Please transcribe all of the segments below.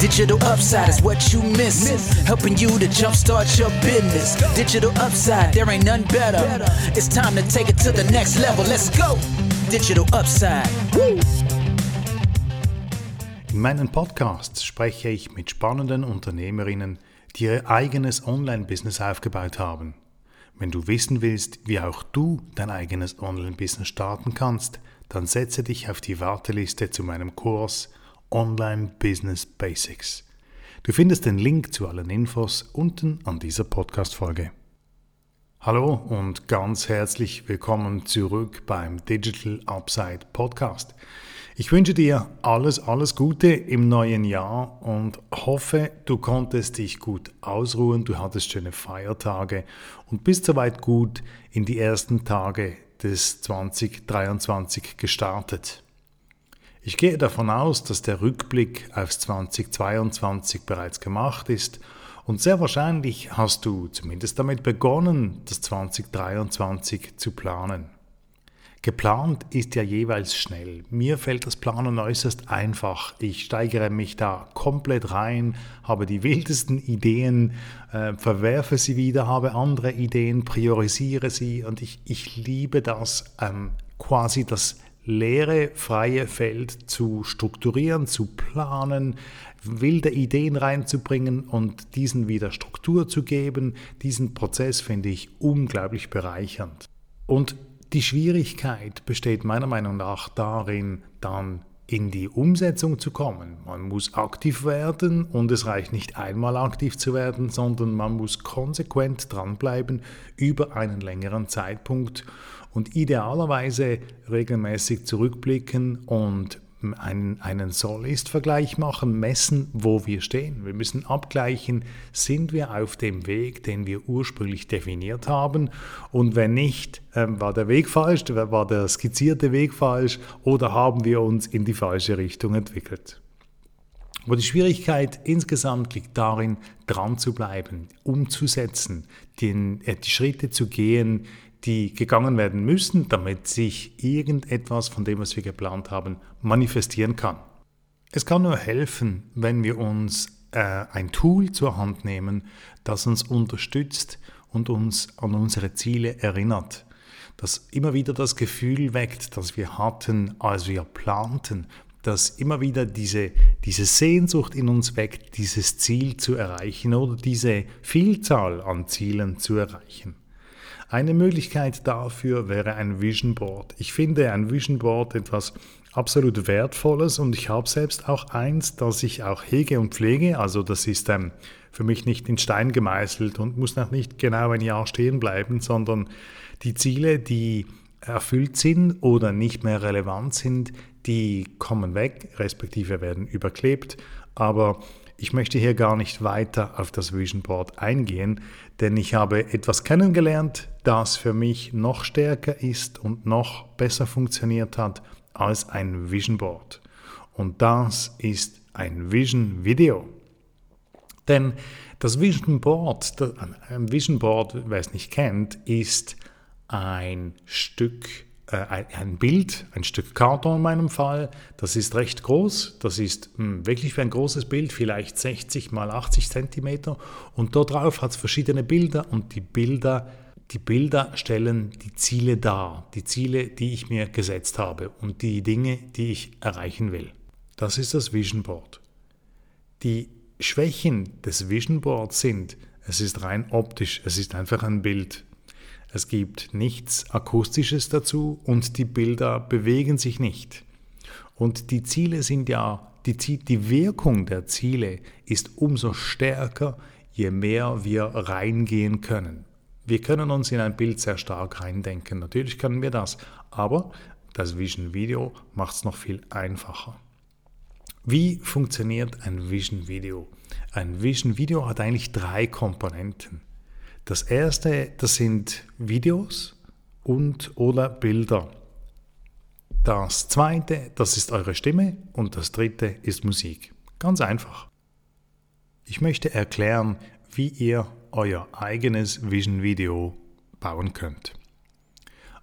Digital upside is what you miss. Helping you to jumpstart your business. Digital upside, there ain't none better. It's time to take it to the next level. Let's go. Digital upside. Woo. In meinen Podcasts spreche ich mit spannenden Unternehmerinnen, die ihr eigenes Online-Business aufgebaut haben. Wenn du wissen willst, wie auch du dein eigenes Online-Business starten kannst, dann setze dich auf die Warteliste zu meinem Kurs Online Business Basics. Du findest den Link zu allen Infos unten an dieser Podcast-Folge. Hallo und ganz herzlich willkommen zurück beim Digital Upside Podcast. Ich wünsche dir alles, alles Gute im neuen Jahr und hoffe, du konntest dich gut ausruhen, du hattest schöne Feiertage und bist soweit gut in die ersten Tage des 2023 gestartet. Ich gehe davon aus, dass der Rückblick aufs 2022 bereits gemacht ist und sehr wahrscheinlich hast du zumindest damit begonnen, das 2023 zu planen. Geplant ist ja jeweils schnell. Mir fällt das Planen äußerst einfach. Ich steigere mich da komplett rein, habe die wildesten Ideen, äh, verwerfe sie wieder, habe andere Ideen, priorisiere sie und ich, ich liebe das, ähm, quasi das leere, freie Feld zu strukturieren, zu planen, wilde Ideen reinzubringen und diesen wieder Struktur zu geben. Diesen Prozess finde ich unglaublich bereichernd. Und die Schwierigkeit besteht meiner Meinung nach darin, dann in die Umsetzung zu kommen. Man muss aktiv werden und es reicht nicht einmal aktiv zu werden, sondern man muss konsequent dranbleiben über einen längeren Zeitpunkt und idealerweise regelmäßig zurückblicken und einen, einen Soll-Ist-Vergleich machen, messen, wo wir stehen. Wir müssen abgleichen, sind wir auf dem Weg, den wir ursprünglich definiert haben und wenn nicht, ähm, war der Weg falsch, war der skizzierte Weg falsch oder haben wir uns in die falsche Richtung entwickelt. Aber die Schwierigkeit insgesamt liegt darin, dran zu bleiben, umzusetzen, den, äh, die Schritte zu gehen, die gegangen werden müssen, damit sich irgendetwas von dem, was wir geplant haben, manifestieren kann. Es kann nur helfen, wenn wir uns äh, ein Tool zur Hand nehmen, das uns unterstützt und uns an unsere Ziele erinnert. Das immer wieder das Gefühl weckt, das wir hatten, als wir planten, dass immer wieder diese, diese Sehnsucht in uns weckt, dieses Ziel zu erreichen oder diese Vielzahl an Zielen zu erreichen. Eine Möglichkeit dafür wäre ein Vision Board. Ich finde ein Vision Board etwas absolut Wertvolles und ich habe selbst auch eins, das ich auch hege und pflege. Also das ist ähm, für mich nicht in Stein gemeißelt und muss noch nicht genau ein Jahr stehen bleiben, sondern die Ziele, die erfüllt sind oder nicht mehr relevant sind, die kommen weg, respektive werden überklebt. Aber ich möchte hier gar nicht weiter auf das Vision Board eingehen, denn ich habe etwas kennengelernt, das für mich noch stärker ist und noch besser funktioniert hat als ein Vision Board. Und das ist ein Vision Video. Denn das Vision Board, ein Vision Board, wer es nicht kennt, ist ein Stück äh, ein Bild, ein Stück Karton in meinem Fall. Das ist recht groß. Das ist hm, wirklich wie ein großes Bild, vielleicht 60 mal 80 Zentimeter. Und dort drauf hat es verschiedene Bilder und die Bilder, die Bilder stellen die Ziele dar, die Ziele, die ich mir gesetzt habe und die Dinge, die ich erreichen will. Das ist das Vision Board. Die Schwächen des Vision Boards sind, es ist rein optisch, es ist einfach ein Bild. Es gibt nichts Akustisches dazu und die Bilder bewegen sich nicht. Und die Ziele sind ja, die, die Wirkung der Ziele ist umso stärker, je mehr wir reingehen können. Wir können uns in ein Bild sehr stark reindenken, natürlich können wir das, aber das Vision Video macht es noch viel einfacher. Wie funktioniert ein Vision Video? Ein Vision Video hat eigentlich drei Komponenten. Das erste, das sind Videos und oder Bilder. Das zweite, das ist eure Stimme und das dritte ist Musik. Ganz einfach. Ich möchte erklären, wie ihr euer eigenes Vision Video bauen könnt.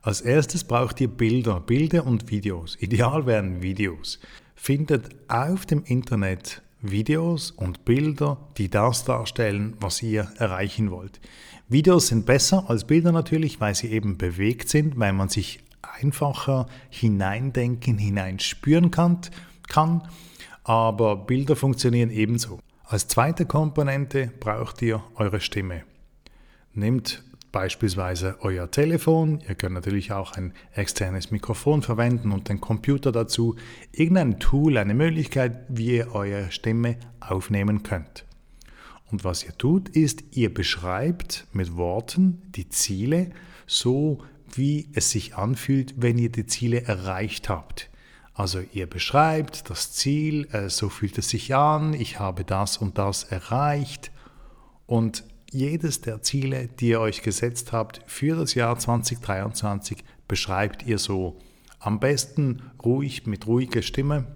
Als erstes braucht ihr Bilder, Bilder und Videos. Ideal wären Videos. Findet auf dem Internet Videos und Bilder, die das darstellen, was ihr erreichen wollt. Videos sind besser als Bilder natürlich, weil sie eben bewegt sind, weil man sich einfacher hineindenken, hineinspüren kann, kann. Aber Bilder funktionieren ebenso. Als zweite Komponente braucht ihr eure Stimme. Nehmt beispielsweise euer Telefon, ihr könnt natürlich auch ein externes Mikrofon verwenden und den Computer dazu, irgendein Tool, eine Möglichkeit, wie ihr eure Stimme aufnehmen könnt. Und was ihr tut, ist, ihr beschreibt mit Worten die Ziele so, wie es sich anfühlt, wenn ihr die Ziele erreicht habt. Also ihr beschreibt das Ziel, äh, so fühlt es sich an, ich habe das und das erreicht und jedes der Ziele, die ihr euch gesetzt habt für das Jahr 2023, beschreibt ihr so. Am besten ruhig, mit ruhiger Stimme.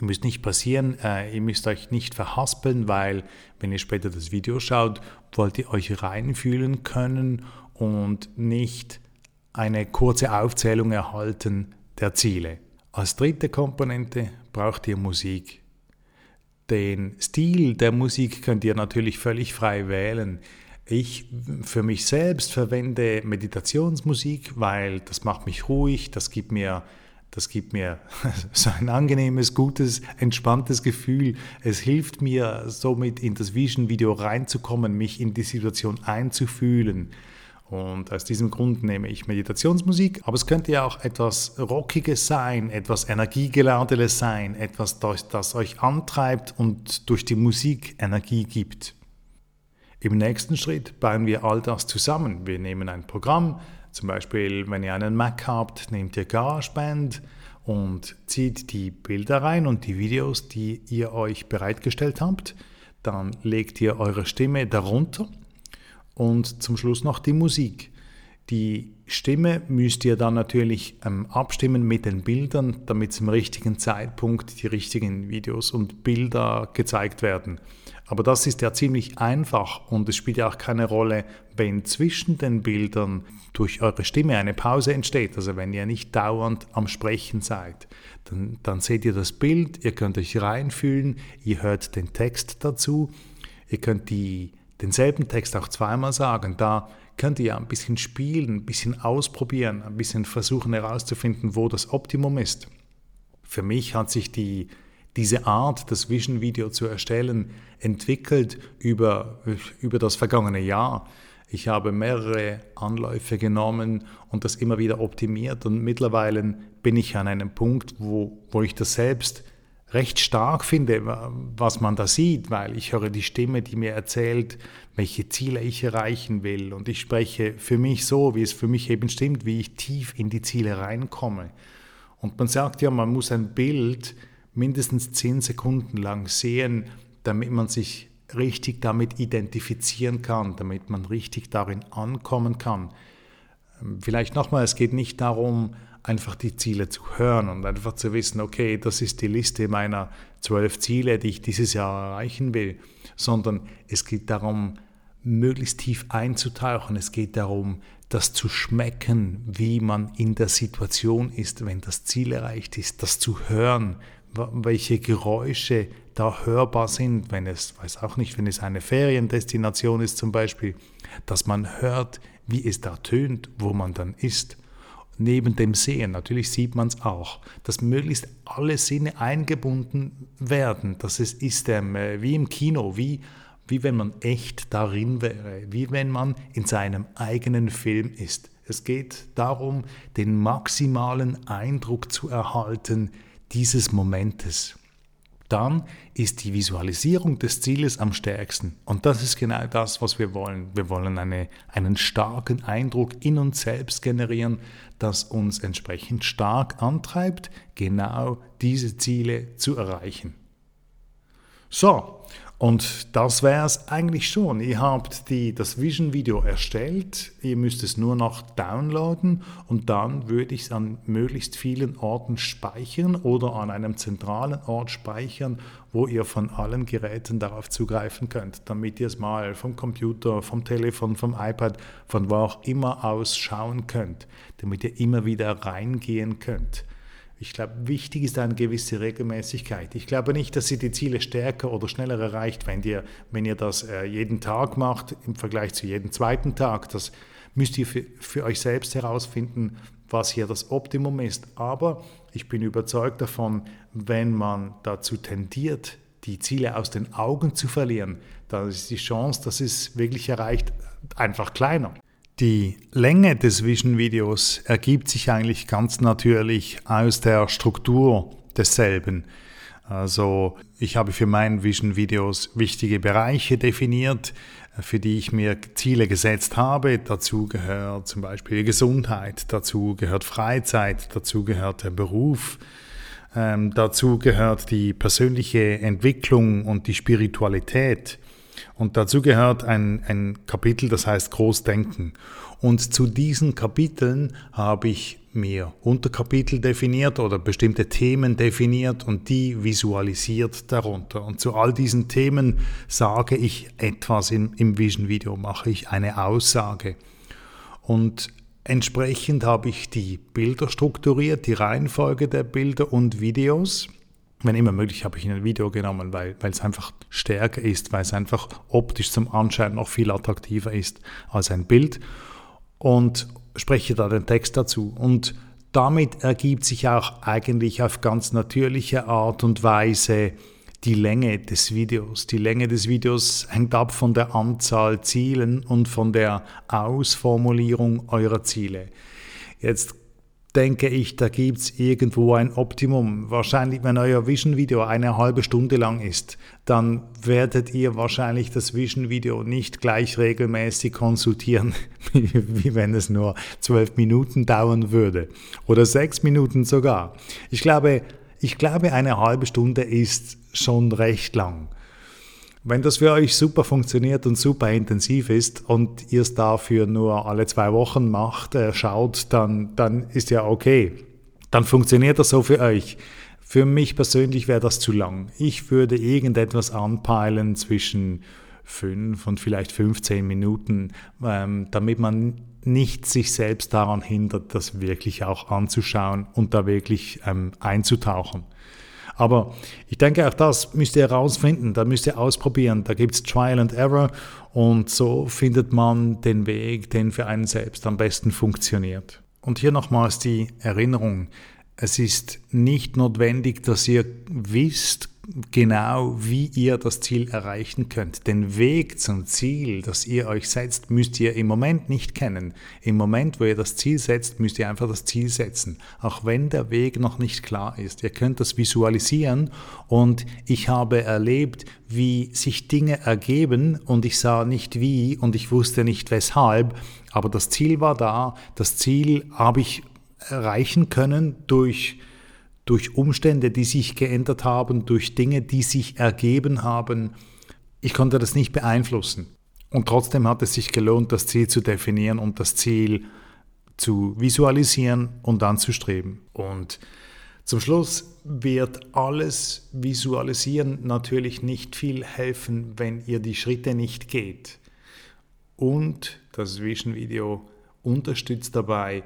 Ihr müsst nicht passieren, äh, ihr müsst euch nicht verhaspeln, weil wenn ihr später das Video schaut, wollt ihr euch reinfühlen können und nicht eine kurze Aufzählung erhalten der Ziele. Als dritte Komponente braucht ihr Musik. Den Stil der Musik könnt ihr natürlich völlig frei wählen. Ich für mich selbst verwende Meditationsmusik, weil das macht mich ruhig, das gibt mir, das gibt mir so ein angenehmes, gutes, entspanntes Gefühl. Es hilft mir somit in das Vision Video reinzukommen, mich in die Situation einzufühlen. Und aus diesem Grund nehme ich Meditationsmusik, aber es könnte ja auch etwas Rockiges sein, etwas Energiegeladenes sein, etwas, das euch antreibt und durch die Musik Energie gibt. Im nächsten Schritt bauen wir all das zusammen. Wir nehmen ein Programm, zum Beispiel, wenn ihr einen Mac habt, nehmt ihr GarageBand und zieht die Bilder rein und die Videos, die ihr euch bereitgestellt habt. Dann legt ihr eure Stimme darunter und zum Schluss noch die Musik. Die Stimme müsst ihr dann natürlich ähm, abstimmen mit den Bildern, damit zum richtigen Zeitpunkt die richtigen Videos und Bilder gezeigt werden. Aber das ist ja ziemlich einfach und es spielt ja auch keine Rolle, wenn zwischen den Bildern durch eure Stimme eine Pause entsteht. Also wenn ihr nicht dauernd am Sprechen seid, dann, dann seht ihr das Bild, ihr könnt euch reinfühlen, ihr hört den Text dazu, ihr könnt die denselben Text auch zweimal sagen. Da könnt ihr ja ein bisschen spielen, ein bisschen ausprobieren, ein bisschen versuchen herauszufinden, wo das Optimum ist. Für mich hat sich die, diese Art, das Vision Video zu erstellen, entwickelt über, über das vergangene Jahr. Ich habe mehrere Anläufe genommen und das immer wieder optimiert und mittlerweile bin ich an einem Punkt, wo, wo ich das selbst recht stark finde, was man da sieht, weil ich höre die Stimme, die mir erzählt, welche Ziele ich erreichen will. Und ich spreche für mich so, wie es für mich eben stimmt, wie ich tief in die Ziele reinkomme. Und man sagt ja, man muss ein Bild mindestens zehn Sekunden lang sehen, damit man sich richtig damit identifizieren kann, damit man richtig darin ankommen kann. Vielleicht nochmal, es geht nicht darum, einfach die Ziele zu hören und einfach zu wissen, okay, das ist die Liste meiner zwölf Ziele, die ich dieses Jahr erreichen will, sondern es geht darum, möglichst tief einzutauchen. Es geht darum, das zu schmecken, wie man in der Situation ist, wenn das Ziel erreicht ist, das zu hören, welche Geräusche da hörbar sind, wenn es, weiß auch nicht, wenn es eine Feriendestination ist zum Beispiel, dass man hört, wie es da tönt, wo man dann ist neben dem Sehen, natürlich sieht man es auch, dass möglichst alle Sinne eingebunden werden, dass es ist ähm, wie im Kino, wie, wie wenn man echt darin wäre, wie wenn man in seinem eigenen Film ist. Es geht darum, den maximalen Eindruck zu erhalten dieses Momentes dann ist die Visualisierung des Zieles am stärksten. Und das ist genau das, was wir wollen. Wir wollen eine, einen starken Eindruck in uns selbst generieren, das uns entsprechend stark antreibt, genau diese Ziele zu erreichen. So, und das wäre es eigentlich schon. Ihr habt die, das Vision-Video erstellt, ihr müsst es nur noch downloaden und dann würde ich es an möglichst vielen Orten speichern oder an einem zentralen Ort speichern, wo ihr von allen Geräten darauf zugreifen könnt, damit ihr es mal vom Computer, vom Telefon, vom iPad, von wo auch immer aus schauen könnt, damit ihr immer wieder reingehen könnt. Ich glaube, wichtig ist eine gewisse Regelmäßigkeit. Ich glaube nicht, dass ihr die Ziele stärker oder schneller erreicht, wenn ihr, wenn ihr das äh, jeden Tag macht im Vergleich zu jedem zweiten Tag. Das müsst ihr für, für euch selbst herausfinden, was hier das Optimum ist. Aber ich bin überzeugt davon, wenn man dazu tendiert, die Ziele aus den Augen zu verlieren, dann ist die Chance, dass es wirklich erreicht, einfach kleiner. Die Länge des Vision-Videos ergibt sich eigentlich ganz natürlich aus der Struktur desselben. Also ich habe für meinen Vision-Videos wichtige Bereiche definiert, für die ich mir Ziele gesetzt habe. Dazu gehört zum Beispiel Gesundheit, dazu gehört Freizeit, dazu gehört der Beruf, ähm, dazu gehört die persönliche Entwicklung und die Spiritualität. Und dazu gehört ein, ein Kapitel, das heißt Großdenken. Und zu diesen Kapiteln habe ich mir Unterkapitel definiert oder bestimmte Themen definiert und die visualisiert darunter. Und zu all diesen Themen sage ich etwas im, im Vision-Video, mache ich eine Aussage. Und entsprechend habe ich die Bilder strukturiert, die Reihenfolge der Bilder und Videos wenn immer möglich, habe ich ein Video genommen, weil, weil es einfach stärker ist, weil es einfach optisch zum Anschein noch viel attraktiver ist als ein Bild und spreche da den Text dazu. Und damit ergibt sich auch eigentlich auf ganz natürliche Art und Weise die Länge des Videos. Die Länge des Videos hängt ab von der Anzahl Zielen und von der Ausformulierung eurer Ziele. Jetzt denke ich, da gibt es irgendwo ein Optimum. Wahrscheinlich, wenn euer Vision-Video eine halbe Stunde lang ist, dann werdet ihr wahrscheinlich das Vision-Video nicht gleich regelmäßig konsultieren, wie, wenn es nur zwölf Minuten dauern würde. Oder sechs Minuten sogar. Ich glaube, ich glaube, eine halbe Stunde ist schon recht lang. Wenn das für euch super funktioniert und super intensiv ist und ihr es dafür nur alle zwei Wochen macht, äh, schaut, dann, dann ist ja okay. Dann funktioniert das so für euch. Für mich persönlich wäre das zu lang. Ich würde irgendetwas anpeilen zwischen fünf und vielleicht 15 Minuten, ähm, damit man nicht sich selbst daran hindert, das wirklich auch anzuschauen und da wirklich ähm, einzutauchen. Aber ich denke, auch das müsst ihr herausfinden, da müsst ihr ausprobieren. Da gibt es Trial and Error und so findet man den Weg, den für einen selbst am besten funktioniert. Und hier nochmals die Erinnerung. Es ist nicht notwendig, dass ihr wisst, genau, wie ihr das Ziel erreichen könnt. Den Weg zum Ziel, das ihr euch setzt, müsst ihr im Moment nicht kennen. Im Moment, wo ihr das Ziel setzt, müsst ihr einfach das Ziel setzen, auch wenn der Weg noch nicht klar ist. Ihr könnt das visualisieren und ich habe erlebt, wie sich Dinge ergeben und ich sah nicht wie und ich wusste nicht weshalb, aber das Ziel war da, das Ziel habe ich erreichen können durch durch Umstände, die sich geändert haben, durch Dinge, die sich ergeben haben. Ich konnte das nicht beeinflussen. Und trotzdem hat es sich gelohnt, das Ziel zu definieren und das Ziel zu visualisieren und anzustreben. Und zum Schluss wird alles Visualisieren natürlich nicht viel helfen, wenn ihr die Schritte nicht geht. Und das Vision Video unterstützt dabei,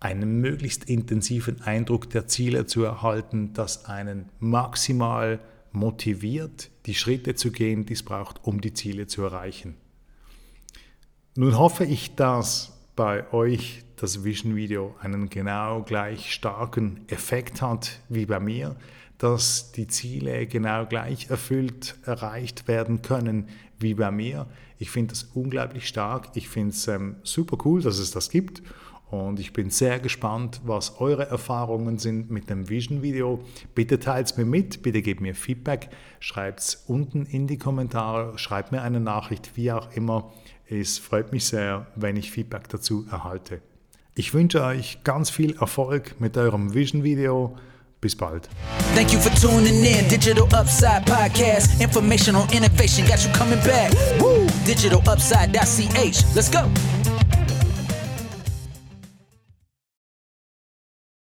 einen möglichst intensiven Eindruck der Ziele zu erhalten, das einen maximal motiviert, die Schritte zu gehen, die es braucht, um die Ziele zu erreichen. Nun hoffe ich, dass bei euch das Vision Video einen genau gleich starken Effekt hat wie bei mir, dass die Ziele genau gleich erfüllt, erreicht werden können wie bei mir. Ich finde das unglaublich stark. Ich finde es ähm, super cool, dass es das gibt und ich bin sehr gespannt, was eure Erfahrungen sind mit dem Vision-Video. Bitte teilt es mir mit, bitte gebt mir Feedback, schreibt es unten in die Kommentare, schreibt mir eine Nachricht, wie auch immer. Es freut mich sehr, wenn ich Feedback dazu erhalte. Ich wünsche euch ganz viel Erfolg mit eurem Vision-Video. Bis bald. Thank you for tuning in. Digital Upside Podcast. Information on innovation got you coming back. Woo! DigitalUpside.ch. Let's go.